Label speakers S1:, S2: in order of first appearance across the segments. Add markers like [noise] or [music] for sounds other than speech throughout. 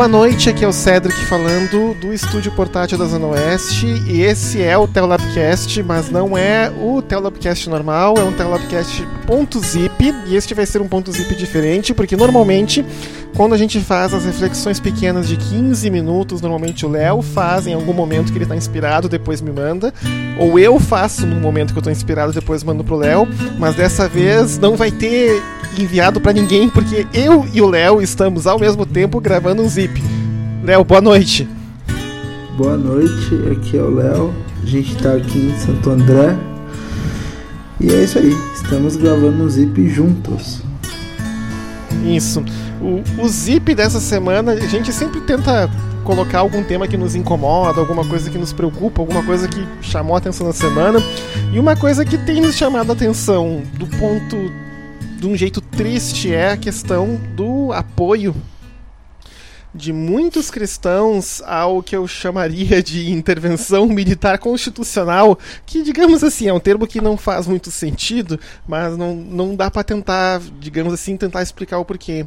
S1: Boa noite, aqui é o Cedric falando do estúdio portátil da Zona Oeste e esse é o Telabcast, mas não é o Telabcast normal, é um Telabcast ponto .zip e este vai ser um ponto .zip diferente, porque normalmente quando a gente faz as reflexões pequenas de 15 minutos, normalmente o Léo faz em algum momento que ele está inspirado, depois me manda, ou eu faço no momento que eu estou inspirado, depois mando pro Léo, mas dessa vez não vai ter enviado para ninguém, porque eu e o Léo estamos ao mesmo tempo gravando um zip. Léo, boa noite.
S2: Boa noite, aqui é o Léo. A gente está aqui em Santo André. E é isso aí, estamos gravando um zip juntos.
S1: Isso. O, o zip dessa semana, a gente sempre tenta colocar algum tema que nos incomoda, alguma coisa que nos preocupa, alguma coisa que chamou a atenção na semana. E uma coisa que tem nos chamado a atenção do ponto de um jeito triste é a questão do apoio de muitos cristãos ao que eu chamaria de intervenção militar constitucional, que, digamos assim, é um termo que não faz muito sentido, mas não, não dá para tentar, digamos assim, tentar explicar o porquê.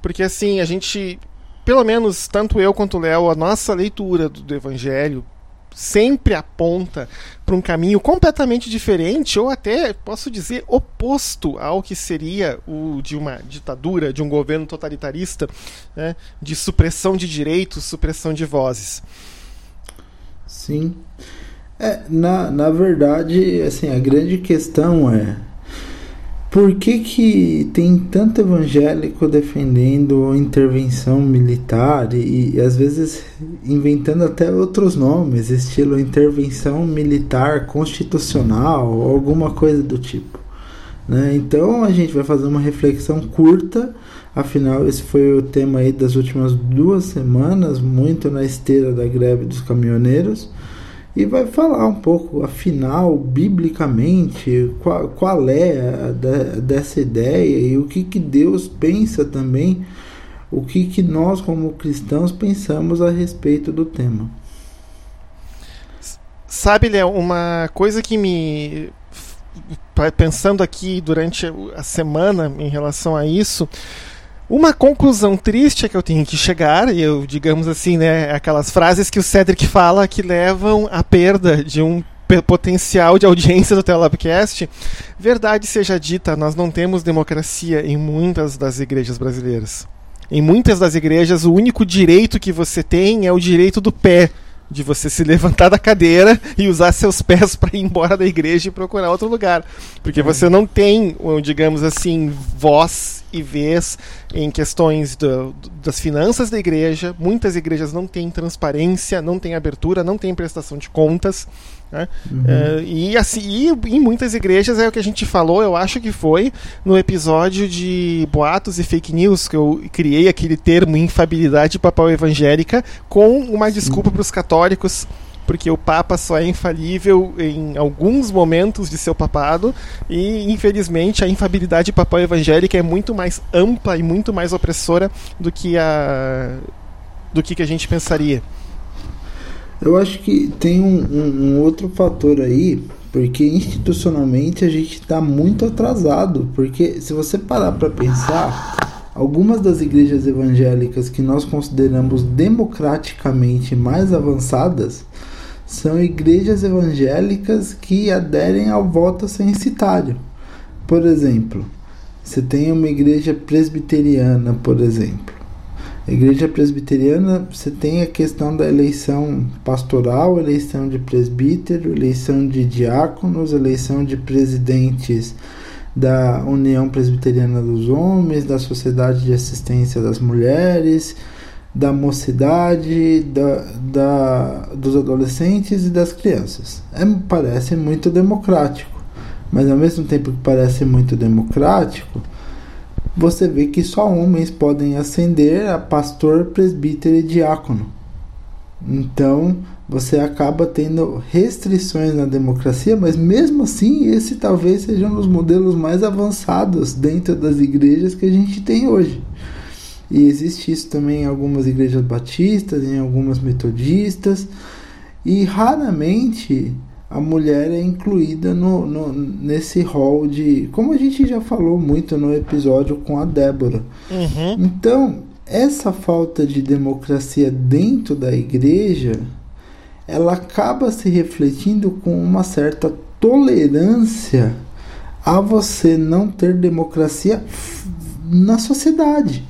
S1: Porque, assim, a gente, pelo menos tanto eu quanto o Léo, a nossa leitura do, do Evangelho sempre aponta para um caminho completamente diferente, ou até, posso dizer, oposto ao que seria o de uma ditadura, de um governo totalitarista, né, de supressão de direitos, supressão de vozes.
S2: Sim. É, na, na verdade, assim, a grande questão é por que, que tem tanto evangélico defendendo intervenção militar e, e, às vezes inventando até outros nomes, estilo intervenção militar constitucional alguma coisa do tipo? Né? Então a gente vai fazer uma reflexão curta, afinal esse foi o tema aí das últimas duas semanas, muito na esteira da greve dos caminhoneiros e vai falar um pouco, afinal, biblicamente, qual, qual é a, dessa ideia e o que, que Deus pensa também, o que, que nós, como cristãos, pensamos a respeito do tema.
S1: Sabe, Léo, uma coisa que me. Pensando aqui durante a semana em relação a isso, uma conclusão triste é que eu tenho que chegar, e eu, digamos assim, né, aquelas frases que o Cedric fala que levam à perda de um potencial de audiência do Telabcast. Verdade seja dita, nós não temos democracia em muitas das igrejas brasileiras. Em muitas das igrejas, o único direito que você tem é o direito do pé de você se levantar da cadeira e usar seus pés para ir embora da igreja e procurar outro lugar. Porque você não tem, digamos assim, voz e vez em questões do, das finanças da igreja. Muitas igrejas não têm transparência, não têm abertura, não têm prestação de contas. Né? Uhum. Uh, e, assim, e em muitas igrejas é o que a gente falou, eu acho que foi no episódio de boatos e fake news que eu criei aquele termo infabilidade papal evangélica com uma desculpa para os católicos porque o Papa só é infalível em alguns momentos de seu papado e, infelizmente, a infabilidade papal evangélica é muito mais ampla e muito mais opressora do que a do que, que a gente pensaria.
S2: Eu acho que tem um, um, um outro fator aí, porque institucionalmente a gente está muito atrasado. Porque se você parar para pensar, algumas das igrejas evangélicas que nós consideramos democraticamente mais avançadas são igrejas evangélicas que aderem ao voto censitário. Por exemplo, você tem uma igreja presbiteriana, por exemplo. A igreja presbiteriana, você tem a questão da eleição pastoral, eleição de presbítero, eleição de diáconos, eleição de presidentes da União Presbiteriana dos Homens, da Sociedade de Assistência das Mulheres, da mocidade, da, da, dos adolescentes e das crianças. É, parece muito democrático, mas ao mesmo tempo que parece muito democrático, você vê que só homens podem ascender a pastor, presbítero e diácono. Então você acaba tendo restrições na democracia, mas mesmo assim esse talvez seja um dos modelos mais avançados dentro das igrejas que a gente tem hoje. E existe isso também em algumas igrejas batistas, em algumas metodistas, e raramente a mulher é incluída no, no, nesse rol de. Como a gente já falou muito no episódio com a Débora. Uhum. Então, essa falta de democracia dentro da igreja ela acaba se refletindo com uma certa tolerância a você não ter democracia na sociedade.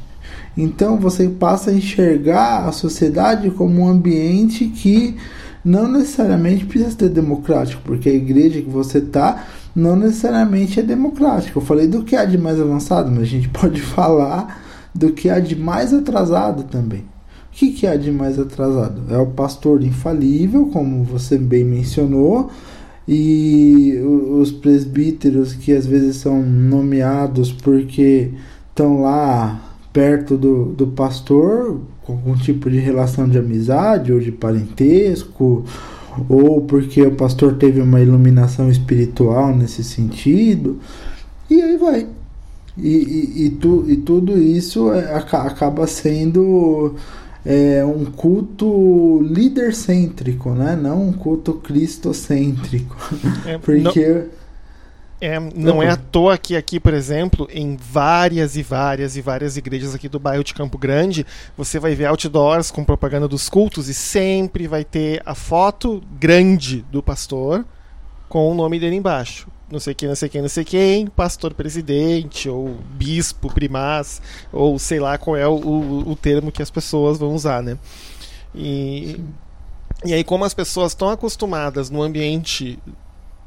S2: Então você passa a enxergar a sociedade como um ambiente que não necessariamente precisa ser democrático, porque a igreja que você está não necessariamente é democrática. Eu falei do que há de mais avançado, mas a gente [laughs] pode falar do que há de mais atrasado também. O que, que há de mais atrasado? É o pastor infalível, como você bem mencionou, e os presbíteros que às vezes são nomeados porque estão lá perto do, do pastor, com algum tipo de relação de amizade ou de parentesco, ou porque o pastor teve uma iluminação espiritual nesse sentido, e aí vai. E, e, e, tu, e tudo isso é, acaba sendo é, um culto líder-cêntrico, né? não um culto cristocêntrico. É, [laughs] Porque.
S1: Não... É, não é à toa que aqui, por exemplo, em várias e várias e várias igrejas aqui do bairro de Campo Grande, você vai ver outdoors com propaganda dos cultos e sempre vai ter a foto grande do pastor com o nome dele embaixo. Não sei quem, não sei quem, não sei quem, pastor presidente, ou bispo, primaz, ou sei lá qual é o, o, o termo que as pessoas vão usar, né? E, e aí, como as pessoas estão acostumadas no ambiente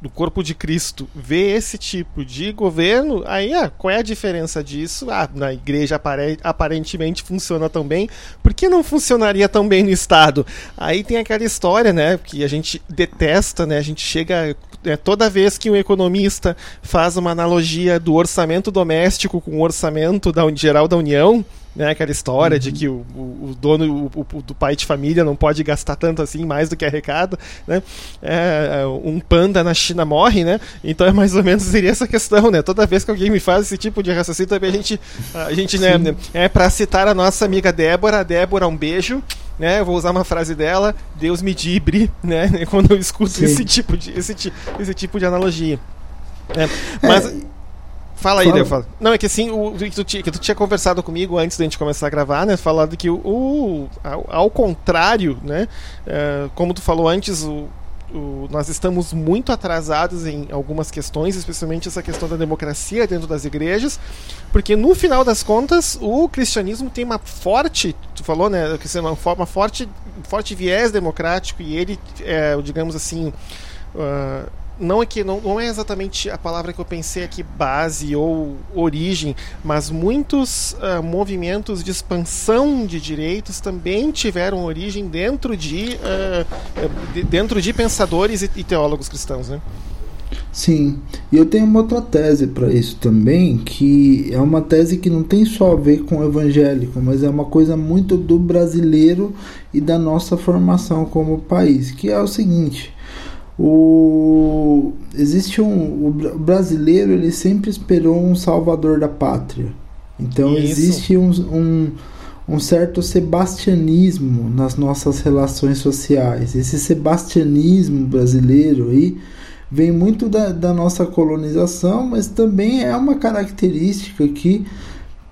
S1: do corpo de Cristo ver esse tipo de governo, aí ah, qual é a diferença disso? Ah, na igreja apare aparentemente funciona tão bem, por que não funcionaria tão bem no Estado? Aí tem aquela história, né, que a gente detesta, né, a gente chega é, toda vez que um economista faz uma analogia do orçamento doméstico com o orçamento da, geral da União, né, aquela história uhum. de que o, o, o dono o, o, do pai de família não pode gastar tanto assim mais do que arrecada né? É, é, um panda na China morre né então é mais ou menos seria essa questão né toda vez que alguém me faz esse tipo de raciocínio também a gente a gente né, é para citar a nossa amiga Débora Débora um beijo né eu vou usar uma frase dela Deus me dibre né [laughs] quando eu escuto esse tipo de esse, esse tipo de analogia é, mas é Fala aí, Fala. Falo. Não, é que assim, o, que, tu, que tu tinha conversado comigo antes da gente começar a gravar, né? Falando que o, o ao, ao, contrário, né? É, como tu falou antes, o, o, nós estamos muito atrasados em algumas questões, especialmente essa questão da democracia dentro das igrejas, porque no final das contas o cristianismo tem uma forte, tu falou, né, que uma, uma forte, forte viés democrático e ele, é, digamos assim, uh, não é que não, não é exatamente a palavra que eu pensei aqui base ou origem, mas muitos uh, movimentos de expansão de direitos também tiveram origem dentro de, uh, de dentro de pensadores e, e, teólogos cristãos, né?
S2: Sim, e eu tenho uma outra tese para isso também, que é uma tese que não tem só a ver com o evangélico, mas é uma coisa muito do brasileiro e da nossa formação como país, que é o seguinte: o existe um o brasileiro ele sempre esperou um salvador da pátria então Isso. existe um, um, um, certo sebastianismo nas nossas relações sociais esse sebastianismo brasileiro aí vem muito da, da nossa colonização mas também é uma característica que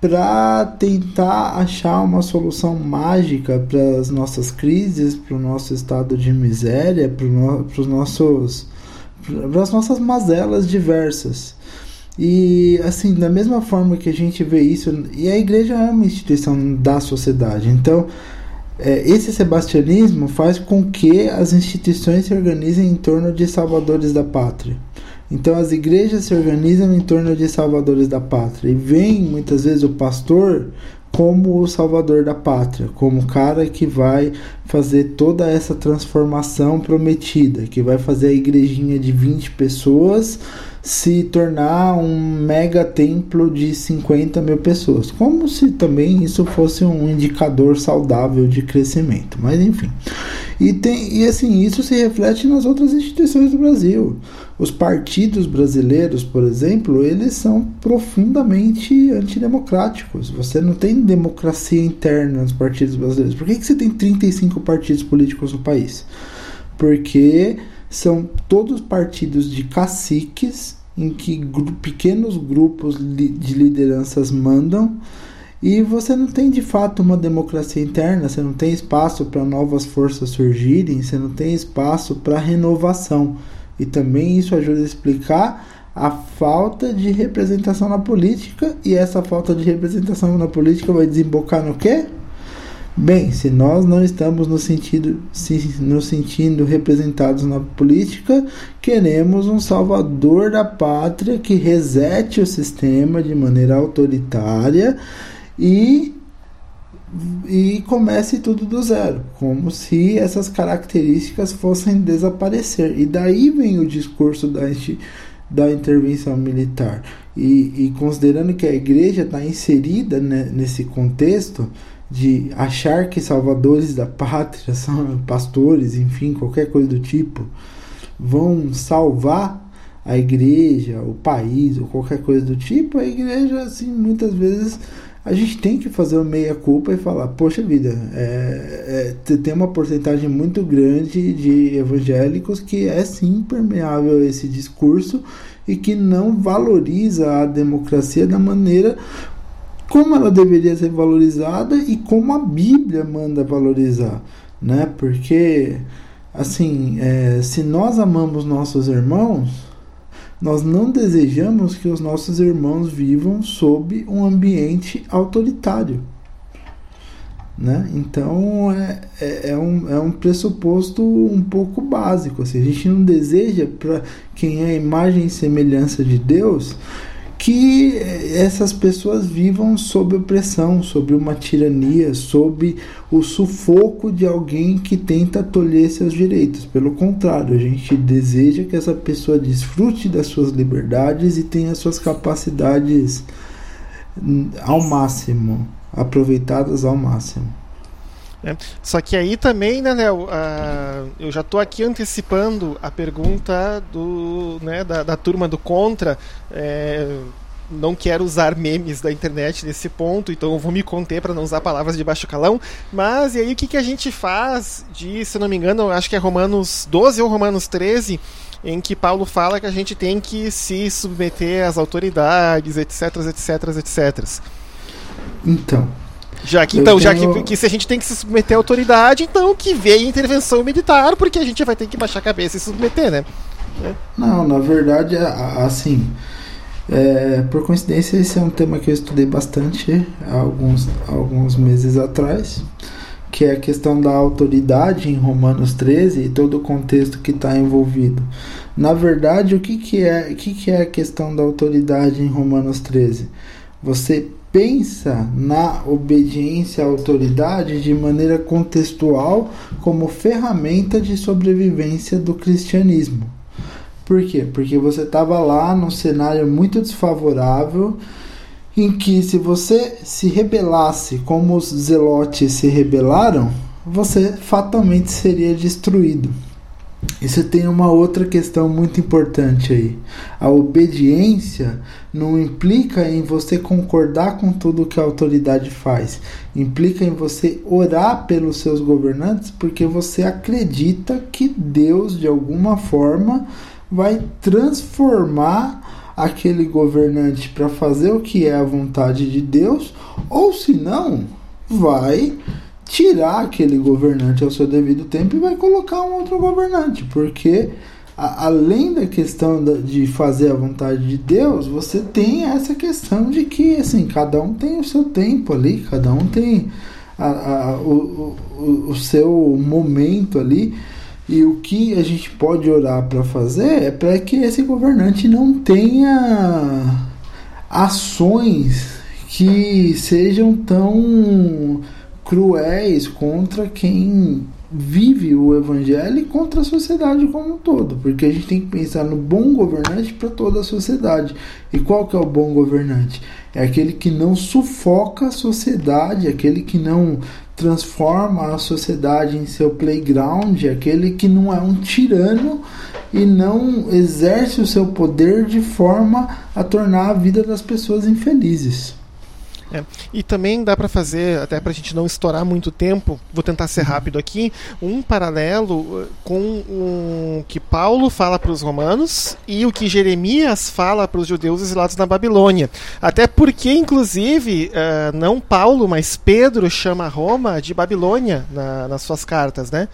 S2: para tentar achar uma solução mágica para as nossas crises, para o nosso estado de miséria, para no, os nossos para as nossas mazelas diversas. E assim, da mesma forma que a gente vê isso, e a igreja é uma instituição da sociedade, então é, esse sebastianismo faz com que as instituições se organizem em torno de salvadores da pátria. Então as igrejas se organizam em torno de salvadores da pátria. E vem muitas vezes o pastor como o salvador da pátria, como o cara que vai fazer toda essa transformação prometida, que vai fazer a igrejinha de 20 pessoas se tornar um mega templo de 50 mil pessoas, como se também isso fosse um indicador saudável de crescimento, mas enfim. E, tem, e assim, isso se reflete nas outras instituições do Brasil. Os partidos brasileiros, por exemplo, eles são profundamente antidemocráticos. Você não tem democracia interna nos partidos brasileiros. Por que, que você tem 35 partidos políticos no país? Porque são todos partidos de caciques em que gru pequenos grupos li de lideranças mandam E você não tem de fato uma democracia interna, você não tem espaço para novas forças surgirem, você não tem espaço para renovação. E também isso ajuda a explicar a falta de representação na política, e essa falta de representação na política vai desembocar no quê? Bem, se nós não estamos no sentido, se, no sentido representados na política, queremos um salvador da pátria que resete o sistema de maneira autoritária e, e comece tudo do zero, como se essas características fossem desaparecer. E daí vem o discurso da, da intervenção militar. E, e considerando que a igreja está inserida né, nesse contexto, de achar que salvadores da pátria são pastores, enfim, qualquer coisa do tipo, vão salvar a igreja, o país ou qualquer coisa do tipo, a igreja, assim, muitas vezes a gente tem que fazer uma meia-culpa e falar: poxa vida, é, é, tem uma porcentagem muito grande de evangélicos que é sim permeável a esse discurso e que não valoriza a democracia da maneira como ela deveria ser valorizada e como a Bíblia manda valorizar, né? Porque assim, é, se nós amamos nossos irmãos, nós não desejamos que os nossos irmãos vivam sob um ambiente autoritário. Né? Então é, é, é, um, é um pressuposto um pouco básico. Assim, a gente não deseja para quem é imagem e semelhança de Deus que essas pessoas vivam sob opressão, sob uma tirania, sob o sufoco de alguém que tenta tolher seus direitos. Pelo contrário, a gente deseja que essa pessoa desfrute das suas liberdades e tenha suas capacidades ao máximo, aproveitadas ao máximo.
S1: É. Só que aí também, né, Léo, uh, eu já estou aqui antecipando a pergunta do, né, da, da turma do Contra. É, não quero usar memes da internet nesse ponto, então eu vou me conter para não usar palavras de baixo calão. Mas e aí o que, que a gente faz de, se não me engano, acho que é Romanos 12 ou Romanos 13, em que Paulo fala que a gente tem que se submeter às autoridades, etc, etc, etc.
S2: Então,
S1: já que, então, já que, que, se a gente tem que se submeter à autoridade, então que venha intervenção militar, porque a gente vai ter que baixar a cabeça e se submeter, né?
S2: Não, na verdade, assim, é, por coincidência, esse é um tema que eu estudei bastante há alguns, alguns meses atrás, que é a questão da autoridade em Romanos 13 e todo o contexto que está envolvido. Na verdade, o que, que, é, o que, que é a questão da autoridade em Romanos 13? Você pensa na obediência à autoridade de maneira contextual como ferramenta de sobrevivência do cristianismo. Por quê? Porque você estava lá num cenário muito desfavorável em que se você se rebelasse como os zelotes se rebelaram, você fatalmente seria destruído. E você tem uma outra questão muito importante aí. A obediência não implica em você concordar com tudo que a autoridade faz. Implica em você orar pelos seus governantes porque você acredita que Deus, de alguma forma, vai transformar aquele governante para fazer o que é a vontade de Deus, ou se não, vai tirar aquele governante ao seu devido tempo e vai colocar um outro governante, porque a, além da questão da, de fazer a vontade de Deus, você tem essa questão de que assim cada um tem o seu tempo ali, cada um tem a, a, o, o, o seu momento ali. E o que a gente pode orar para fazer é para que esse governante não tenha ações que sejam tão cruéis contra quem vive o evangelho e contra a sociedade como um todo, porque a gente tem que pensar no bom governante para toda a sociedade. E qual que é o bom governante? É aquele que não sufoca a sociedade, aquele que não transforma a sociedade em seu playground, aquele que não é um tirano e não exerce o seu poder de forma a tornar a vida das pessoas infelizes.
S1: É. E também dá para fazer, até para a gente não estourar muito tempo, vou tentar ser rápido aqui, um paralelo uh, com o que Paulo fala para os romanos e o que Jeremias fala para os judeus exilados na Babilônia. Até porque, inclusive, uh, não Paulo, mas Pedro chama Roma de Babilônia na, nas suas cartas, né?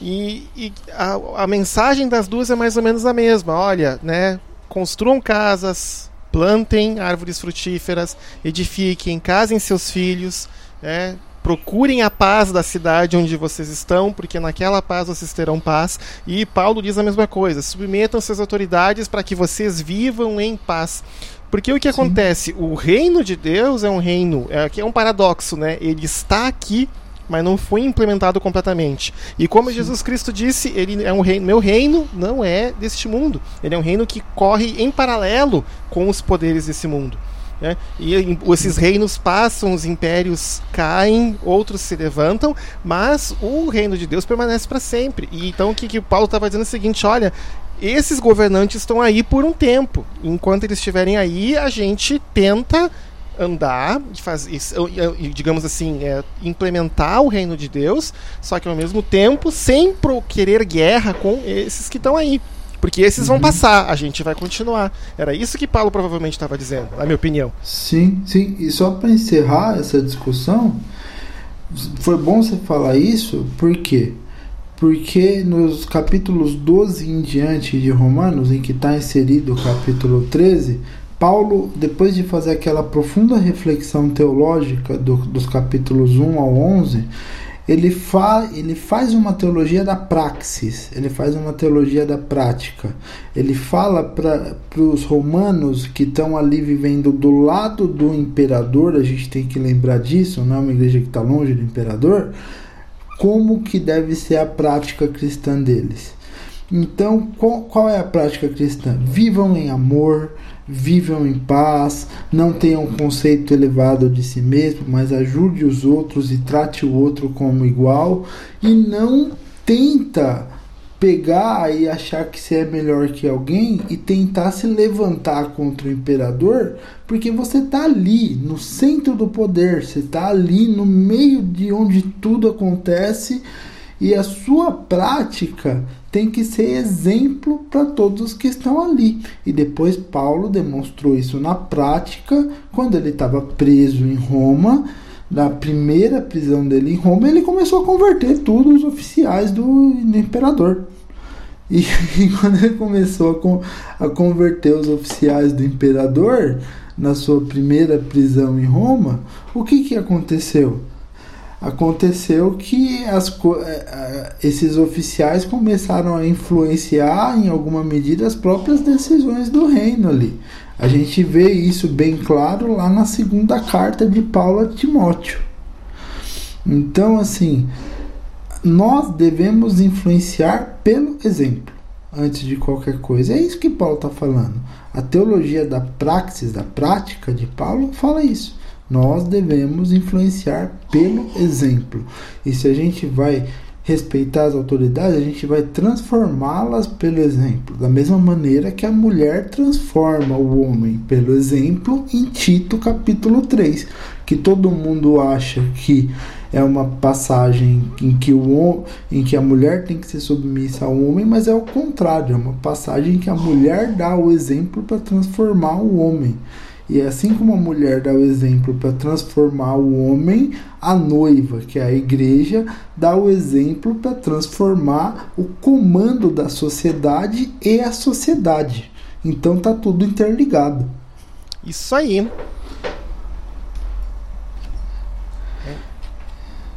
S1: E, e a, a mensagem das duas é mais ou menos a mesma. Olha, né? Construam casas, plantem árvores frutíferas, edifiquem, casem seus filhos, né? procurem a paz da cidade onde vocês estão, porque naquela paz vocês terão paz. E Paulo diz a mesma coisa: submetam-se às autoridades para que vocês vivam em paz. Porque o que Sim. acontece? O reino de Deus é um reino, é, que é um paradoxo, né? Ele está aqui mas não foi implementado completamente. E como Sim. Jesus Cristo disse, ele é um reino, meu reino não é deste mundo. Ele é um reino que corre em paralelo com os poderes desse mundo. Né? E esses reinos passam, os impérios caem, outros se levantam, mas o reino de Deus permanece para sempre. E então o que, que Paulo estava dizendo é o seguinte: olha, esses governantes estão aí por um tempo. Enquanto eles estiverem aí, a gente tenta andar e fazer, digamos assim, é, implementar o reino de Deus, só que ao mesmo tempo sem querer guerra com esses que estão aí. Porque esses vão uhum. passar, a gente vai continuar. Era isso que Paulo provavelmente estava dizendo, na minha opinião.
S2: Sim, sim. E só para encerrar essa discussão, foi bom você falar isso, por quê? Porque nos capítulos 12 em diante de Romanos, em que está inserido o capítulo 13, Paulo, depois de fazer aquela profunda reflexão teológica do, dos capítulos 1 ao 11, ele, fa, ele faz uma teologia da praxis, ele faz uma teologia da prática. Ele fala para os romanos que estão ali vivendo do lado do imperador, a gente tem que lembrar disso, não é uma igreja que está longe do imperador, como que deve ser a prática cristã deles. Então, qual, qual é a prática cristã? Vivam em amor, vivam em paz, não tenham um conceito elevado de si mesmo, mas ajude os outros e trate o outro como igual. E não tenta pegar e achar que você é melhor que alguém e tentar se levantar contra o imperador, porque você está ali no centro do poder, você está ali no meio de onde tudo acontece e a sua prática tem que ser exemplo para todos os que estão ali. E depois Paulo demonstrou isso na prática quando ele estava preso em Roma. Na primeira prisão dele em Roma, ele começou a converter todos os oficiais do, do imperador. E, [laughs] e, quando ele começou a, a converter os oficiais do imperador na sua primeira prisão em Roma, o que, que aconteceu? Aconteceu que as, eh, eh, esses oficiais começaram a influenciar em alguma medida as próprias decisões do reino ali. A gente vê isso bem claro lá na segunda carta de Paulo a Timóteo. Então, assim, nós devemos influenciar pelo exemplo antes de qualquer coisa. É isso que Paulo está falando. A teologia da praxis, da prática de Paulo, fala isso. Nós devemos influenciar pelo exemplo. E se a gente vai respeitar as autoridades, a gente vai transformá-las pelo exemplo. Da mesma maneira que a mulher transforma o homem pelo exemplo em Tito capítulo 3, que todo mundo acha que é uma passagem em que, o, em que a mulher tem que ser submissa ao homem, mas é o contrário, é uma passagem em que a mulher dá o exemplo para transformar o homem. E assim como a mulher dá o exemplo para transformar o homem, a noiva, que é a igreja, dá o exemplo para transformar o comando da sociedade e a sociedade. Então tá tudo interligado.
S1: Isso aí.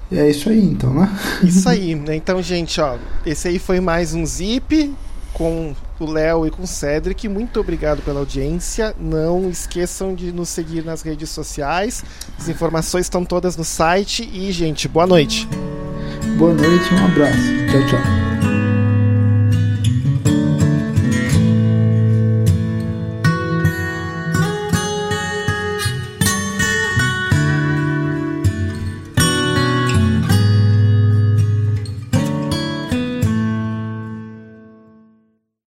S2: É isso aí, então, né?
S1: Isso [laughs] aí, né? Então, gente, ó, esse aí foi mais um zip com o Léo e com o Cedric. Muito obrigado pela audiência. Não esqueçam de nos seguir nas redes sociais. As informações estão todas no site. E, gente, boa noite.
S2: Boa noite, um abraço. Tchau, tchau.